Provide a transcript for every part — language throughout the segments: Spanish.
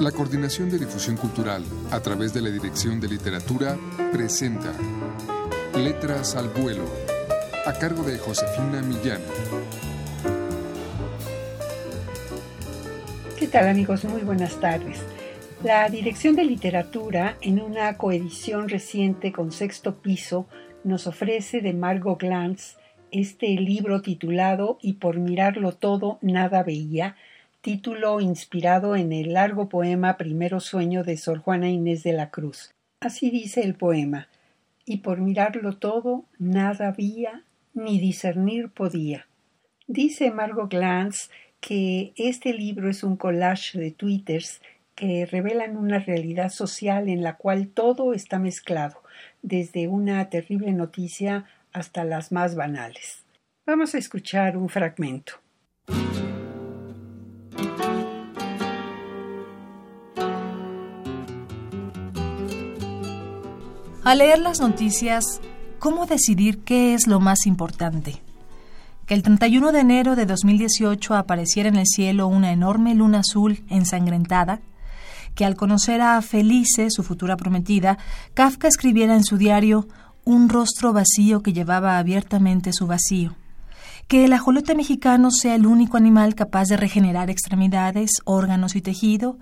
La Coordinación de Difusión Cultural, a través de la Dirección de Literatura, presenta Letras al Vuelo, a cargo de Josefina Millán. ¿Qué tal amigos? Muy buenas tardes. La Dirección de Literatura, en una coedición reciente con sexto piso, nos ofrece de Margot Glantz este libro titulado Y por mirarlo todo nada veía, título inspirado en el largo poema Primero Sueño de Sor Juana Inés de la Cruz. Así dice el poema, y por mirarlo todo nada había, ni discernir podía. Dice Margot Glantz que este libro es un collage de twitters que revelan una realidad social en la cual todo está mezclado, desde una terrible noticia hasta las más banales. Vamos a escuchar un fragmento. Al leer las noticias, ¿cómo decidir qué es lo más importante? Que el 31 de enero de 2018 apareciera en el cielo una enorme luna azul ensangrentada, que al conocer a Felice, su futura prometida, Kafka escribiera en su diario un rostro vacío que llevaba abiertamente su vacío. Que el ajolote mexicano sea el único animal capaz de regenerar extremidades, órganos y tejido,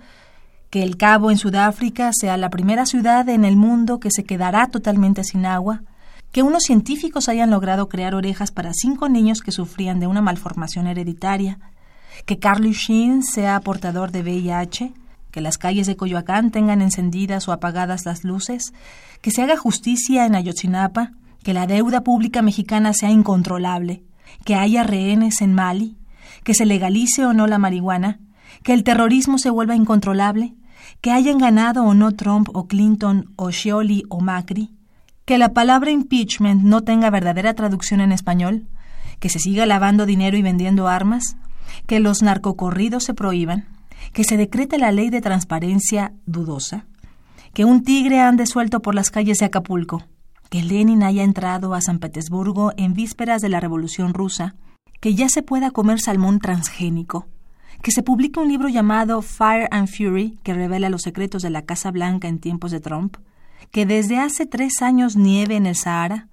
que el Cabo en Sudáfrica sea la primera ciudad en el mundo que se quedará totalmente sin agua, que unos científicos hayan logrado crear orejas para cinco niños que sufrían de una malformación hereditaria, que Carly Sheen sea portador de VIH, que las calles de Coyoacán tengan encendidas o apagadas las luces, que se haga justicia en Ayotzinapa, que la deuda pública mexicana sea incontrolable, que haya rehenes en Mali, que se legalice o no la marihuana, que el terrorismo se vuelva incontrolable, que hayan ganado o no Trump o Clinton o Scioli o Macri, que la palabra impeachment no tenga verdadera traducción en español, que se siga lavando dinero y vendiendo armas, que los narcocorridos se prohíban, que se decrete la ley de transparencia dudosa, que un tigre ande suelto por las calles de Acapulco, que Lenin haya entrado a San Petersburgo en vísperas de la Revolución rusa, que ya se pueda comer salmón transgénico, que se publique un libro llamado Fire and Fury que revela los secretos de la Casa Blanca en tiempos de Trump, que desde hace tres años nieve en el Sahara,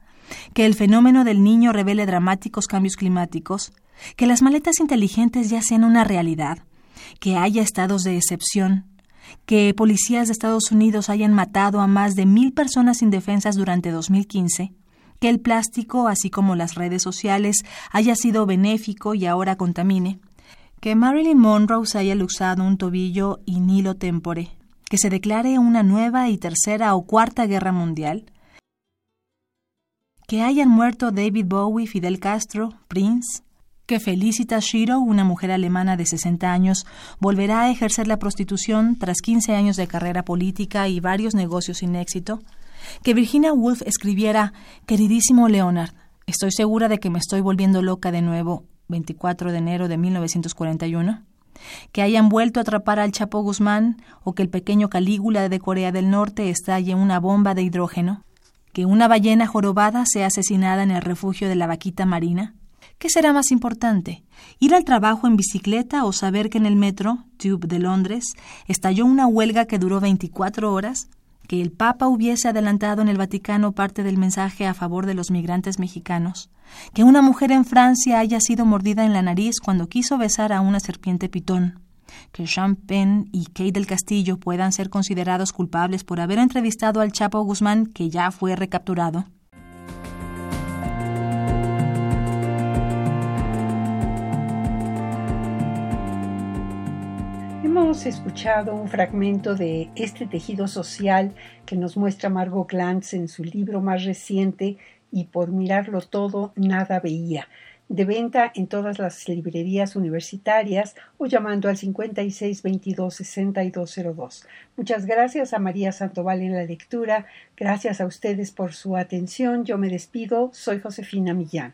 que el fenómeno del niño revele dramáticos cambios climáticos, que las maletas inteligentes ya sean una realidad, que haya estados de excepción, que policías de Estados Unidos hayan matado a más de mil personas indefensas durante 2015, que el plástico, así como las redes sociales, haya sido benéfico y ahora contamine, que Marilyn Monroe se haya luxado un tobillo in hilo tempore, que se declare una nueva y tercera o cuarta guerra mundial, que hayan muerto David Bowie, Fidel Castro, Prince, que Felicitas Shiro, una mujer alemana de 60 años, volverá a ejercer la prostitución tras 15 años de carrera política y varios negocios sin éxito, que Virginia Woolf escribiera Queridísimo Leonard, estoy segura de que me estoy volviendo loca de nuevo 24 de enero de 1941, que hayan vuelto a atrapar al Chapo Guzmán o que el pequeño Calígula de Corea del Norte estalle una bomba de hidrógeno, que una ballena jorobada sea asesinada en el refugio de la vaquita marina. ¿Qué será más importante? ¿Ir al trabajo en bicicleta o saber que en el metro, Tube de Londres, estalló una huelga que duró 24 horas? ¿Que el Papa hubiese adelantado en el Vaticano parte del mensaje a favor de los migrantes mexicanos? que una mujer en Francia haya sido mordida en la nariz cuando quiso besar a una serpiente pitón, que Champagne y Kate del Castillo puedan ser considerados culpables por haber entrevistado al Chapo Guzmán que ya fue recapturado. Hemos escuchado un fragmento de este tejido social que nos muestra Margot Glantz en su libro más reciente y por mirarlo todo nada veía. De venta en todas las librerías universitarias o llamando al 56 22 6202. Muchas gracias a María Santoval en la lectura. Gracias a ustedes por su atención. Yo me despido. Soy Josefina Millán.